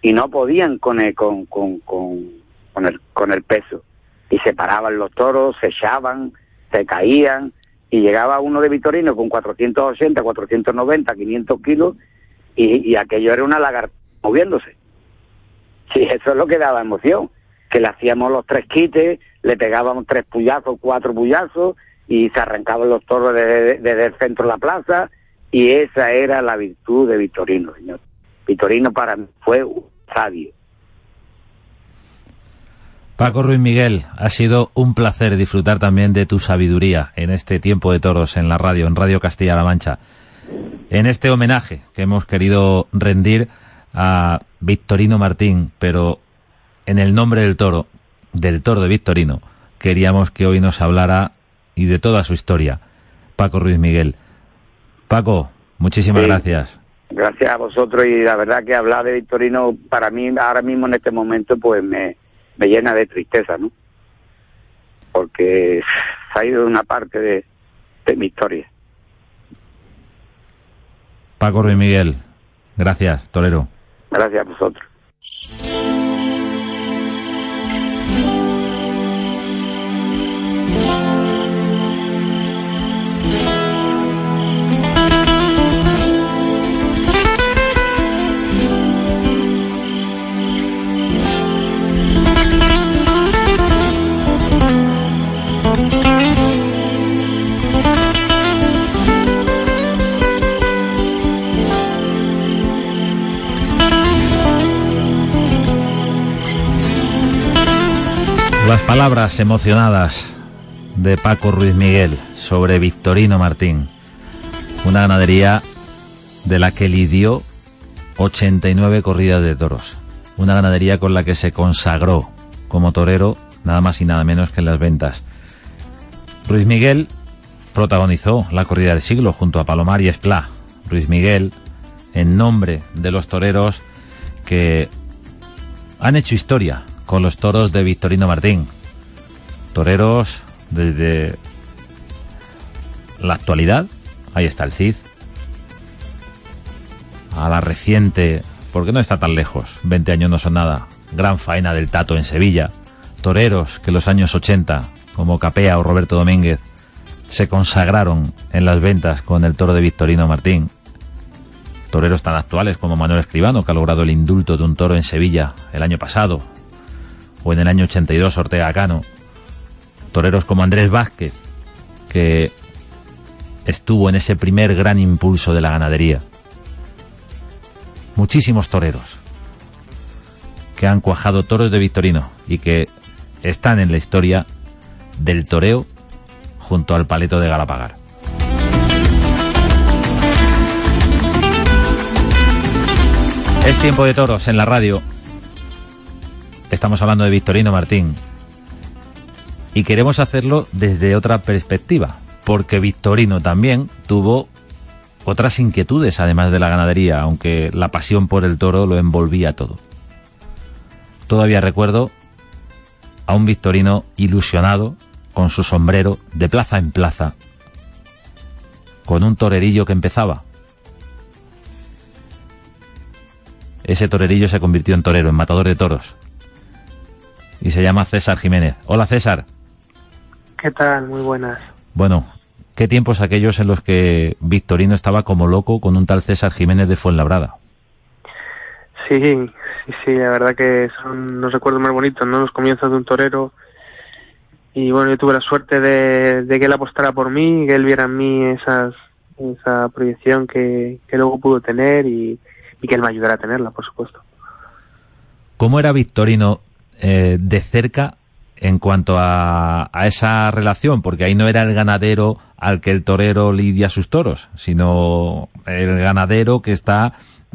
y no podían con el, con, con, con, con, el, con el peso. Y se paraban los toros, se echaban, se caían, y llegaba uno de Vitorino con 480, 490, 500 kilos, y, aquello era una lagartija moviéndose. Sí, eso es lo que daba emoción, que le hacíamos los tres quites, le pegábamos tres puyazos, cuatro puyazos, y se arrancaban los toros desde, el centro de la plaza y esa era la virtud de Vitorino, señor. Vitorino para mí fue un sabio. Paco Ruiz Miguel, ha sido un placer disfrutar también de tu sabiduría en este tiempo de toros en la radio, en Radio Castilla-La Mancha. En este homenaje que hemos querido rendir a Victorino Martín, pero en el nombre del toro, del toro de Victorino, queríamos que hoy nos hablara y de toda su historia, Paco Ruiz Miguel. Paco, muchísimas Sí. gracias. Gracias a vosotros y la verdad que hablar de Victorino para mí ahora mismo en este momento pues me, me llena de tristeza, ¿no? Porque se ha ido una parte de, de mi historia. Paco Ruiz Miguel, gracias, torero. Gracias a vosotros. Las palabras emocionadas de Paco Ruiz Miguel sobre Victorino Martín, una ganadería de la que lidió 89 corridas de toros, una ganadería con la que se consagró como torero nada más y nada menos que en las ventas. Ruiz Miguel protagonizó la corrida del siglo junto a Palomar y Esplá. Ruiz Miguel, en nombre de los toreros que han hecho historia con los toros de Victorino Martín. Toreros desde la actualidad, ahí está el Cid, a la reciente, porque no está tan lejos, 20 años no son nada, gran faena del Tato en Sevilla, toreros que los años 80, como Capea o Roberto Domínguez, se consagraron en las ventas con el toro de Victorino Martín. Toreros tan actuales como Manuel Escribano, que ha logrado el indulto de un toro en Sevilla el año pasado, o en el año 82 Ortega Cano. Toreros como Andrés Vázquez, que estuvo en ese primer gran impulso de la ganadería. Muchísimos toreros que han cuajado toros de Victorino y que están en la historia del toreo junto al paleto de Galapagar. Es tiempo de toros en la radio. Estamos hablando de Victorino Martín. Y queremos hacerlo desde otra perspectiva, porque Victorino también tuvo otras inquietudes además de la ganadería, aunque la pasión por el toro lo envolvía todo. Todavía recuerdo a un Victorino ilusionado con su sombrero de plaza en plaza, con un torerillo que empezaba. Ese torerillo se convirtió en torero, en matador de toros. Y se llama César Jiménez. Hola César. ¿Qué tal? Muy buenas. Bueno, ¿qué tiempos aquellos en los que Victorino estaba como loco con un tal César Jiménez de Fuenlabrada? Sí, sí, sí, la verdad que son los recuerdos más bonitos, ¿no? Los comienzos de un torero. Y bueno, yo tuve la suerte de, de que él apostara por mí, que él viera en mí esas, esa proyección que, que luego pudo tener y, y que él me ayudara a tenerla, por supuesto. ¿Cómo era Victorino eh, de cerca en cuanto a, a, esa relación? Porque ahí no era el ganadero al que el torero lidia sus toros, sino el ganadero que está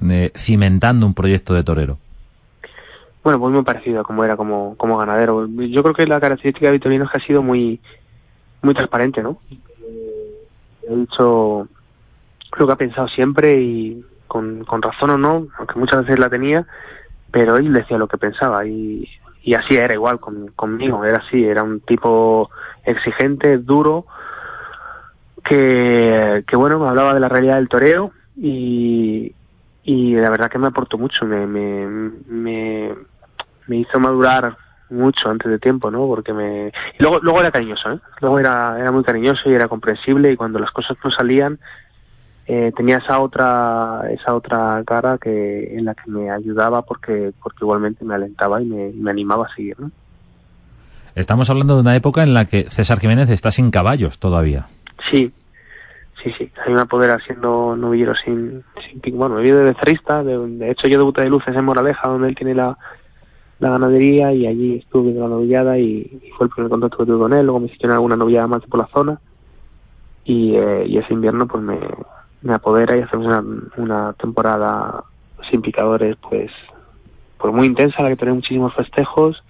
eh, cimentando un proyecto de torero. Bueno, pues muy parecido a como era como, como ganadero. Yo creo que la característica de Victorino es que ha sido muy, muy transparente, ¿no? Ha dicho lo que ha pensado siempre y con, con razón o no, aunque muchas veces la tenía, pero él decía lo que pensaba y, y así era igual con, conmigo, era así, era un tipo exigente, duro, que, que bueno, me hablaba de la realidad del toreo y, y la verdad que me aportó mucho, me, me, me, me hizo madurar mucho antes de tiempo, ¿no? Porque me... Y luego, luego era cariñoso, ¿eh? Luego era, era muy cariñoso y era comprensible y cuando las cosas no salían, eh, tenía esa otra esa otra cara que en la que me ayudaba porque porque igualmente me alentaba y me, me animaba a seguir ¿no? estamos hablando de una época en la que César Jiménez está sin caballos todavía. Sí sí sí. A mí me apodera siendo novillero sin, sin bueno novillero de becerrista de, de, hecho yo debuté de luces en Moraleja donde él tiene la la ganadería y allí estuve de la novillada y, y, fue el primer contacto que tuve con él. Luego me hicieron alguna novillada más por la zona. Y, eh, y ese invierno pues me me apodera y hacemos una, una temporada sin picadores pues pues muy intensa la que tenemos muchísimos festejos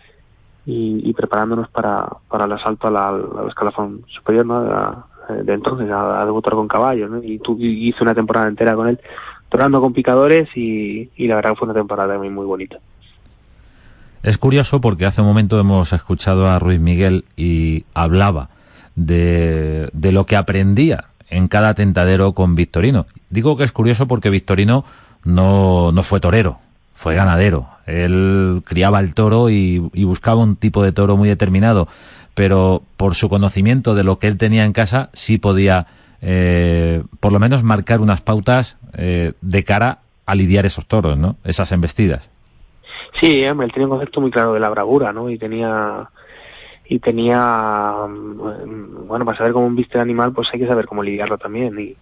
y, preparándonos para, para el asalto a la, al escalafón superior ¿no? de, entonces a, debutar con caballos y, tu, y hice una temporada entera con él torando con picadores y, y la verdad fue una temporada muy, muy bonita es curioso porque hace un momento hemos escuchado a Ruiz Miguel y hablaba de, de lo que aprendía en cada tentadero con Victorino. Digo que es curioso porque Victorino no, no fue torero, fue ganadero. Él criaba el toro y, y, buscaba un tipo de toro muy determinado, pero por su conocimiento de lo que él tenía en casa sí podía eh, por lo menos marcar unas pautas eh, de cara a lidiar esos toros, ¿no? Esas embestidas. Sí, él tenía un concepto muy claro de la bravura, ¿no? Y tenía y tenía bueno para saber cómo viste el animal pues hay que saber cómo lidiarlo también y,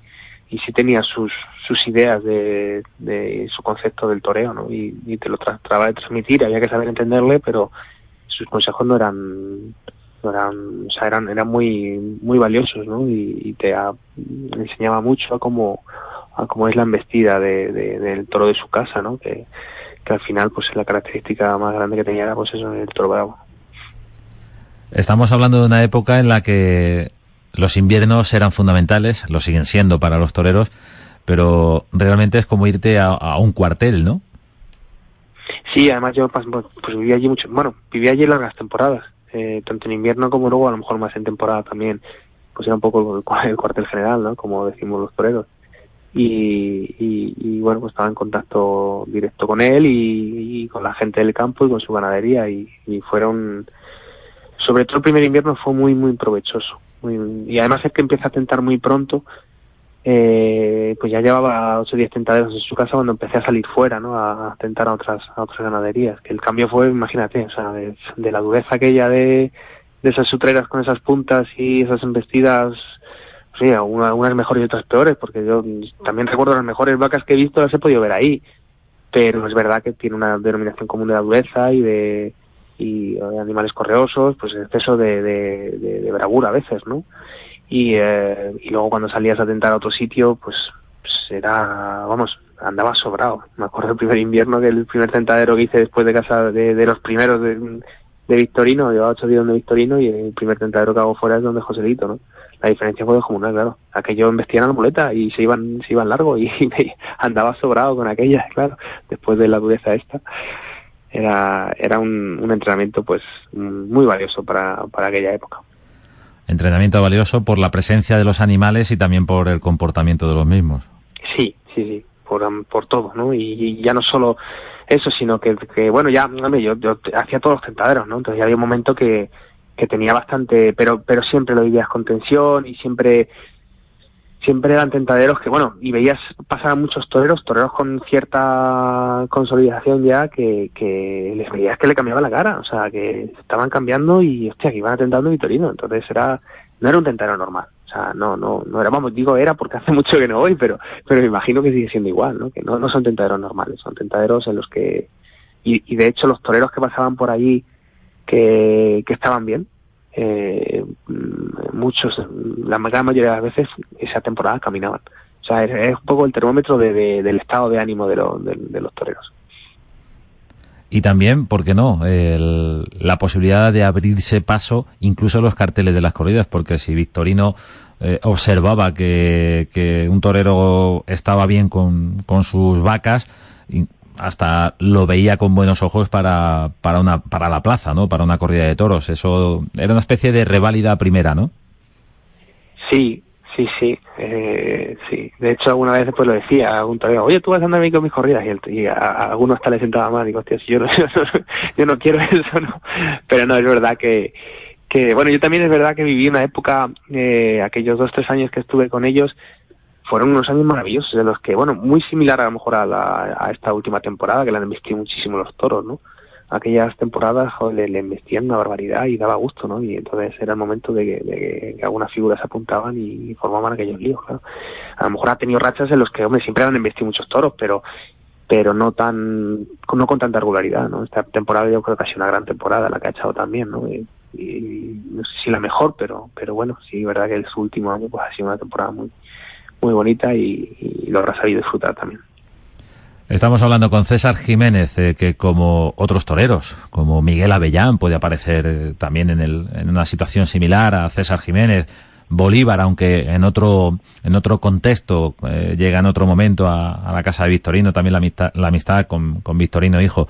y sí tenía sus sus ideas de, de su concepto del toreo no y, y te lo trataba de transmitir había que saber entenderle pero sus consejos no eran no eran o sea eran eran muy muy valiosos no y, te enseñaba mucho a cómo a cómo es la embestida de- del toro de su casa no que, que al final pues la característica más grande que tenía era pues eso el toro bravo Estamos hablando de una época en la que los inviernos eran fundamentales, lo siguen siendo para los toreros, pero realmente es como irte a, un cuartel, ¿no? Sí, además yo pues, pues allí mucho, bueno, viví allí largas temporadas, eh, tanto en invierno como luego a lo mejor más en temporada también, pues era un poco el, el cuartel general, ¿no? Como decimos los toreros. Y, y, bueno, pues estaba en contacto directo con él y, con la gente del campo y con su ganadería y fueron, sobre todo el primer invierno fue muy, muy provechoso. Muy, y además es que empieza a tentar muy pronto, eh, pues ya llevaba 8 o 10 tentaderos en su casa cuando empecé a salir fuera, ¿no? A tentar a otras, a otras ganaderías. Que el cambio fue, imagínate, o sea, de, la dureza aquella de, de esas sutreras con esas puntas y esas embestidas, sí, una- unas mejores y otras peores, porque yo también recuerdo las mejores vacas que he visto las he podido ver ahí. Pero es verdad que tiene una denominación común de la dureza y de, y de animales correosos, pues exceso de, de, de, de bravura a veces, ¿no? y, eh, y luego cuando salías a tentar a otro sitio, pues, era, vamos, andaba sobrado. Me acuerdo el primer invierno que el primer tentadero que hice después de casa de, de los primeros de, de Victorino, llevaba ocho días donde Victorino y el primer tentadero que hago fuera es donde Joselito, ¿no? La diferencia fue descomunal, claro. Aquello embestían a la muleta y se iban, se iban largo y, andaba sobrado con aquella, claro, después de la dureza esta. Era, era un, un entrenamiento pues muy valioso para, para aquella época. Entrenamiento valioso por la presencia de los animales y también por el comportamiento de los mismos. Sí, sí, sí, por, por todo, ¿no? Y, y ya no solo eso, sino que, que bueno, ya, hombre, yo, yo hacía todos los tentaderos, ¿no? Entonces ya había un momento que, que tenía bastante, pero, pero siempre lo vivías con tensión y siempre, siempre eran tentaderos que, bueno, y veías pasar muchos toreros, toreros con cierta consolidación ya, que, que les veías que le cambiaba la cara, o sea, que estaban cambiando y, hostia, que iban atentando Vitorino, entonces era, no era un tentadero normal, o sea, no, no, no era, vamos, digo era porque hace mucho que no voy, pero, pero me imagino que sigue siendo igual, ¿no? Que no, no son tentaderos normales, son tentaderos en los que, y, y de hecho los toreros que pasaban por allí, que, que estaban bien, eh, muchos, la gran mayoría de las veces, esa temporada caminaban. O sea, es, un poco el termómetro de, de, del estado de ánimo de, de, los toreros. Y también, ¿por qué no? El, la posibilidad de abrirse paso incluso los carteles de las corridas, porque si Victorino eh, observaba que, que, un torero estaba bien con, con sus vacas, hasta lo veía con buenos ojos para, para, una, para la plaza, ¿no? Para una corrida de toros. Eso era una especie de reválida primera, ¿no? Sí, sí, sí, eh, sí. De hecho, alguna vez después lo decía a un torero, oye, tú vas a andar mí con mis corridas, y, a, a, alguno hasta le sentaba mal, digo, hostia, si yo no, yo no, yo no quiero eso, ¿no? Pero no, es verdad que, que, bueno, yo también es verdad que viví una época, eh, aquellos dos, tres años que estuve con ellos, fueron unos años maravillosos, de los que, bueno, muy similar a lo mejor a, la, a esta última temporada, que le han investido muchísimo los toros, ¿no? Aquellas temporadas le, le investían una barbaridad y daba gusto, ¿no? Y entonces era el momento de que, de que algunas figuras se apuntaban y formaban aquellos líos, claro. A lo mejor ha tenido rachas en los que, hombre, siempre han investido muchos toros, pero pero no tan no con tanta regularidad, ¿no? Esta temporada yo creo que ha sido una gran temporada la que ha echado también, ¿no? Y, y no sé si la mejor, pero pero bueno, sí, verdad que el su último año pues ha sido una temporada muy muy bonita y, lo habrá sabido disfrutar también. Estamos hablando con César Jiménez, eh, que como otros toreros, como Miguel Avellán, puede aparecer eh, también en, el, en, una situación similar a César Jiménez, Bolívar, aunque en otro, en otro contexto, eh, llega en otro momento a, la casa de Victorino, también la amistad, la amistad con, con Victorino hijo.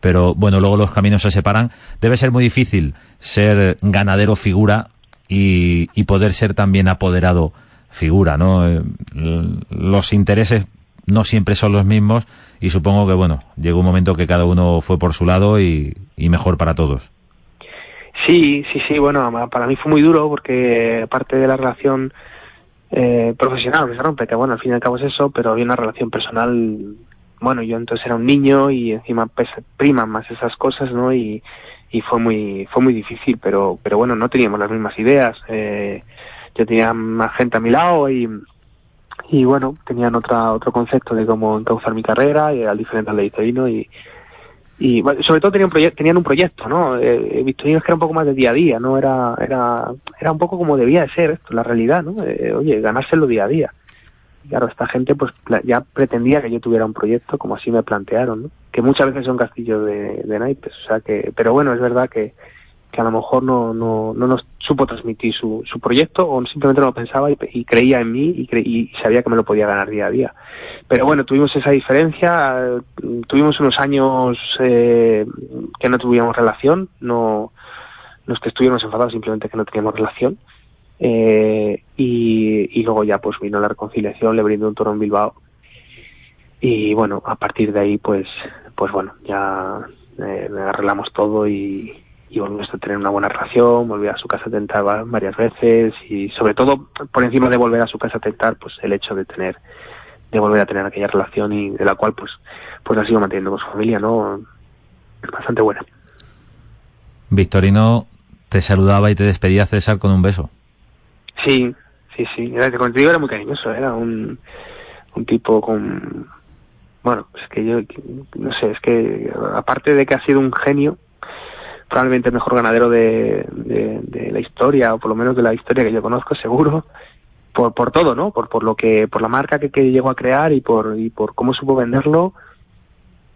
Pero bueno, luego los caminos se separan. Debe ser muy difícil ser ganadero figura y poder ser también apoderado figura, ¿no? Eh, los intereses no siempre son los mismos y supongo que, bueno, llegó un momento que cada uno fue por su lado y, mejor para todos. Sí, sí, sí, bueno, para mí fue muy duro porque parte de la relación eh, profesional que se rompe, que bueno, al fin y al cabo es eso, pero había una relación personal, bueno, yo entonces era un niño y encima pues, priman más esas cosas, ¿no? Y, y fue muy fue muy difícil, pero pero bueno, no teníamos las mismas ideas. Eh, yo tenía más gente a mi lado y, y bueno, tenían otra, otro concepto de cómo encauzar mi carrera y era diferente al de Victorino y, y sobre todo tenían un, tenían un proyecto, ¿no? Eh, Victorinos que era un poco más de día a día, ¿no? Era, era, era un poco como debía de ser esto, la realidad, ¿no? Eh, oye, ganárselo día a día. Claro, esta gente pues ya pretendía que yo tuviera un proyecto, como así me plantearon, ¿no? Que muchas veces son castillos de, de naipes, o sea que, pero bueno, es verdad que, que a lo mejor no, no, no nos supo transmitir su, su proyecto o simplemente no lo pensaba y, creía en mí y, y, sabía que me lo podía ganar día a día. Pero bueno, tuvimos esa diferencia, tuvimos unos años eh, que no tuvimos relación, no, no es que estuviéramos enfadados, simplemente que no teníamos relación. Eh, y, y luego ya pues vino la reconciliación, le brindó un toro en Bilbao y bueno, a partir de ahí pues, pues bueno, ya eh, arreglamos todo y, y volvimos a tener una buena relación, volví a su casa a tentar varias veces y sobre todo por encima de volver a su casa a tentar, pues el hecho de tener, de volver a tener aquella relación y de la cual pues, pues la sigo manteniendo con su familia, ¿no? Es bastante buena. Victorino te saludaba y te despedía César con un beso. Sí, sí, sí. Era, digo, era muy cariñoso, era un, un tipo con... Bueno, es que yo, no sé, es que aparte de que ha sido un genio, probablemente el mejor ganadero de, de, la historia, o por lo menos de la historia que yo conozco, seguro, por, por todo, ¿no? Por, por lo que, por la marca que, que llegó a crear y por, y por cómo supo venderlo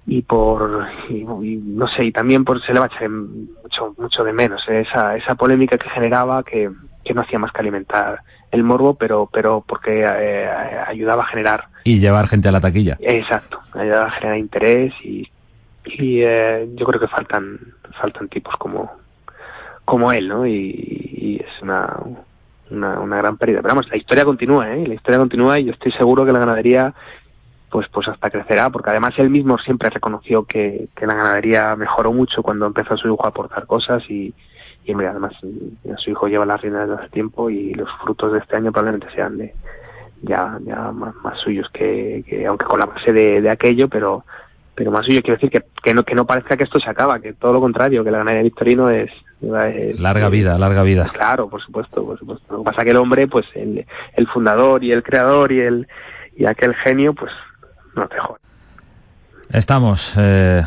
y por, y, no sé, y también por se le va a echar mucho, mucho de menos ¿eh? esa, esa polémica que generaba que, que no hacía más que alimentar el morbo, pero, pero porque eh, ayudaba a generar. Y llevar gente a la taquilla. Exacto, ayudaba a generar interés y, y eh, yo creo que faltan faltan tipos como como él, ¿no? Y, es una, una, una, gran pérdida. Pero vamos, la historia continúa, ¿eh? La historia continúa y yo estoy seguro que la ganadería pues pues hasta crecerá, porque además él mismo siempre reconoció que, que la ganadería mejoró mucho cuando empezó su hijo a aportar cosas y, y además su hijo lleva las riendas desde hace tiempo y los frutos de este año probablemente sean de ya ya más, más suyos que, que aunque con la base de, de aquello, pero pero más yo quiero decir que, que, no, que no parezca que esto se acaba, que todo lo contrario, que la ganadería de Victorino es, larga vida, larga vida. Claro, por supuesto, por supuesto. Lo que pasa que el hombre, pues el, el fundador y el creador y el y aquel genio, pues no te jodas. Estamos eh,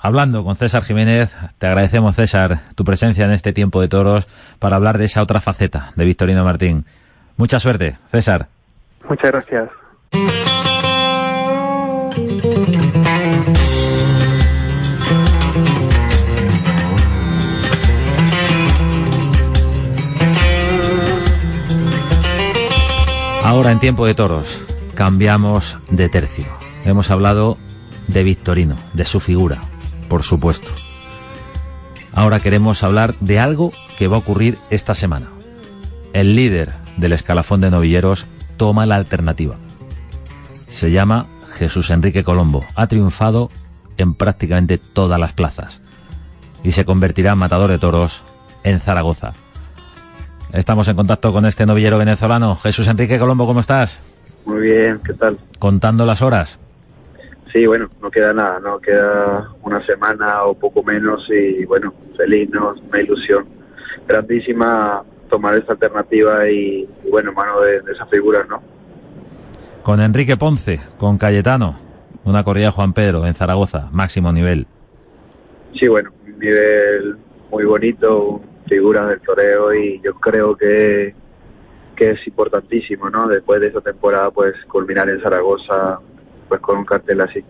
hablando con César Jiménez. Te agradecemos, César, tu presencia en este tiempo de toros para hablar de esa otra faceta de Victorino Martín. Mucha suerte, César. Muchas gracias. Ahora en tiempo de toros cambiamos de tercio. Hemos hablado de Victorino, de su figura, por supuesto. Ahora queremos hablar de algo que va a ocurrir esta semana. El líder del escalafón de novilleros toma la alternativa. Se llama Jesús Enrique Colombo. Ha triunfado en prácticamente todas las plazas y se convertirá en matador de toros en Zaragoza. Estamos en contacto con este novillero venezolano. Jesús Enrique Colombo, ¿cómo estás? Muy bien, ¿qué tal? Contando las horas. Sí, bueno, no queda nada, no queda una semana o poco menos y bueno, feliz, ¿no? Una ilusión grandísima tomar esta alternativa y, bueno, mano de, de esas figuras, ¿no? Con Enrique Ponce, con Cayetano, una corrida Juan Pedro en Zaragoza, máximo nivel. Sí, bueno, un nivel muy bonito, figuras del toreo y yo creo que, que es importantísimo, ¿no? Después de esa temporada, pues culminar en Zaragoza pues con un cartel así.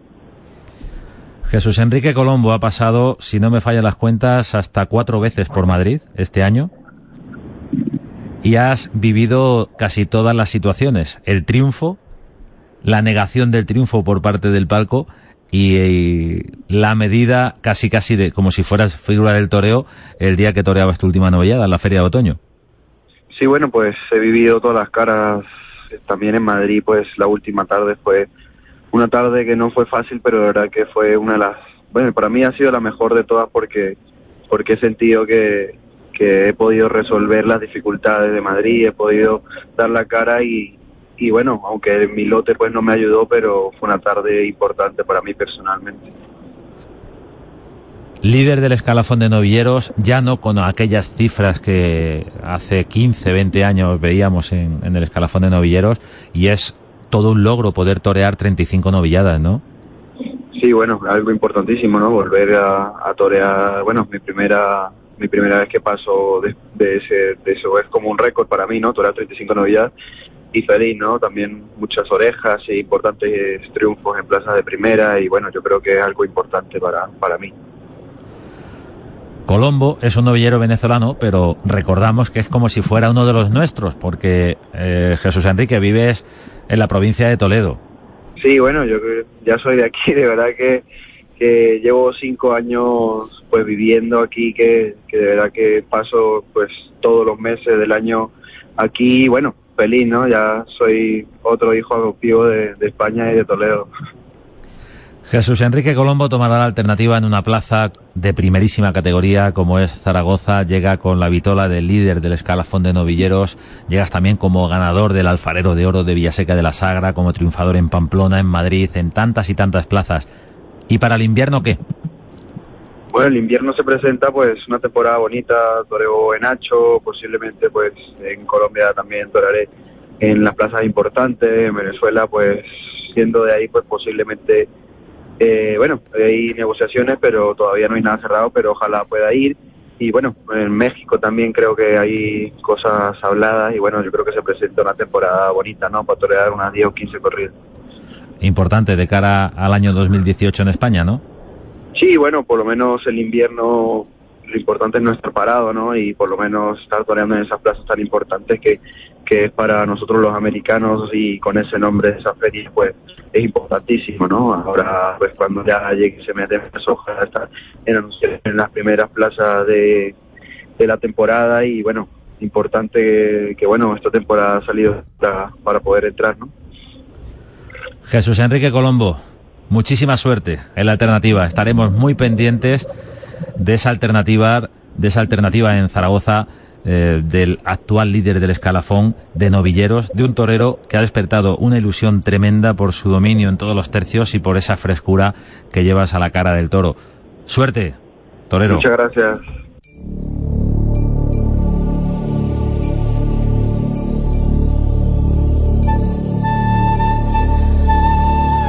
Jesús Enrique Colombo ha pasado, si no me fallan las cuentas, hasta cuatro veces por Madrid este año. Y has vivido casi todas las situaciones. El triunfo, la negación del triunfo por parte del palco y, la medida casi casi de como si fueras figura del toreo el día que toreabas tu última novillada en la feria de otoño. Sí, bueno, pues he vivido todas las caras también en Madrid, pues la última tarde fue una tarde que no fue fácil, pero de verdad que fue una de las, bueno, para mí ha sido la mejor de todas porque porque he sentido que, que he podido resolver las dificultades de Madrid, he podido dar la cara y, y bueno, aunque mi lote pues no me ayudó, pero fue una tarde importante para mí personalmente. Líder del escalafón de novilleros, ya no con aquellas cifras que hace 15, 20 años veíamos en, el escalafón de novilleros, y es todo un logro poder torear 35 novilladas, ¿no? Sí, bueno, algo importantísimo, ¿no? Volver a, a torear, bueno, mi primera mi primera vez que paso de, de, ese, de eso es como un récord para mí, ¿no? Torear 35 novillas y feliz, ¿no? También muchas orejas e importantes triunfos en plazas de primera y bueno, yo creo que es algo importante para, para mí. Colombo es un novillero venezolano, pero recordamos que es como si fuera uno de los nuestros, porque eh, Jesús Enrique vives en la provincia de Toledo. Sí, bueno, yo ya soy de aquí, de verdad que, que llevo cinco años pues viviendo aquí, que, que de verdad que paso pues todos los meses del año aquí, bueno, feliz, ¿no? Ya soy otro hijo adoptivo de, España y de Toledo. Jesús Enrique Colombo tomará la alternativa en una plaza de primerísima categoría como es Zaragoza. Llega con la vitola del líder del escalafón de novilleros. Llegas también como ganador del alfarero de oro de Villaseca de la Sagra, como triunfador en Pamplona, en Madrid, en tantas y tantas plazas. ¿Y para el invierno qué? Bueno, el invierno se presenta pues una temporada bonita, toreo en Hacho, posiblemente pues en Colombia también toraré en las plazas importantes, en Venezuela pues siendo de ahí pues posiblemente eh, bueno, hay negociaciones, pero todavía no hay nada cerrado, pero ojalá pueda ir. Y bueno, en México también creo que hay cosas habladas y bueno, yo creo que se presenta una temporada bonita, ¿no? Para torear unas 10 o 15 corridas. Importante de cara al año 2018 en España, ¿no? Sí, bueno, por lo menos el invierno lo importante es no estar parado, ¿no? Y por lo menos estar toreando en esas plazas tan importantes que, que es para nosotros los americanos y con ese nombre de esa feria, pues es importantísimo, ¿no? Ahora, pues cuando ya llegue se las hojas, estar en, en las primeras plazas de, de la temporada y bueno, importante que, que, bueno, esta temporada ha salido para, para poder entrar, ¿no? Jesús Enrique Colombo, muchísima suerte en la alternativa. Estaremos muy pendientes de esa alternativa, de esa alternativa en Zaragoza eh, del actual líder del escalafón de novilleros, de un torero que ha despertado una ilusión tremenda por su dominio en todos los tercios y por esa frescura que llevas a la cara del toro. Suerte, torero. Muchas gracias.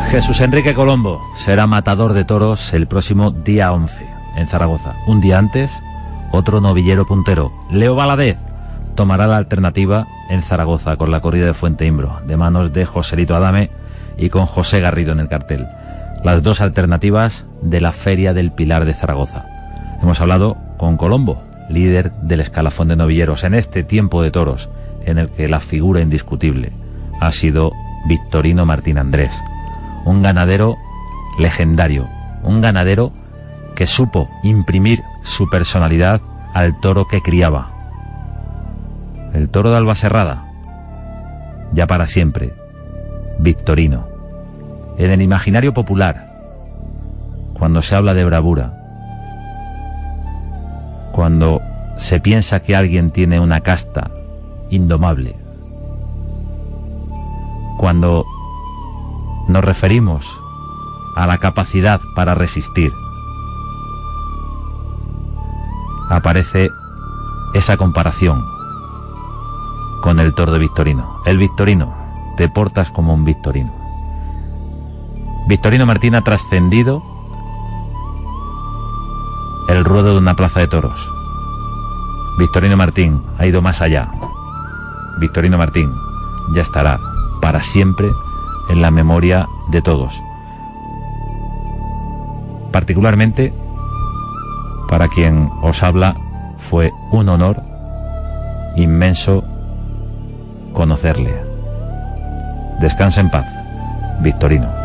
Jesús Enrique Colombo será matador de toros el próximo día 11 en Zaragoza. Un día antes, otro novillero puntero, Leo Valadez, tomará la alternativa en Zaragoza con la corrida de Fuente Imbro, de manos de Joselito Adame y con José Garrido en el cartel. Las dos alternativas de la Feria del Pilar de Zaragoza. Hemos hablado con Colombo, líder del escalafón de novilleros, en este tiempo de toros, en el que la figura indiscutible ha sido Victorino Martín Andrés, un ganadero legendario, un ganadero que supo imprimir su personalidad al toro que criaba. El toro de Albaserrada, ya para siempre, Victorino. En el imaginario popular, cuando se habla de bravura, cuando se piensa que alguien tiene una casta indomable, cuando nos referimos a la capacidad para resistir, aparece esa comparación con el toro de Victorino. El Victorino, te portas como un Victorino. Victorino Martín ha trascendido el ruedo de una plaza de toros. Victorino Martín ha ido más allá. Victorino Martín ya estará para siempre en la memoria de todos. Particularmente para quien os habla fue un honor inmenso conocerle. Descansa en paz, Victorino.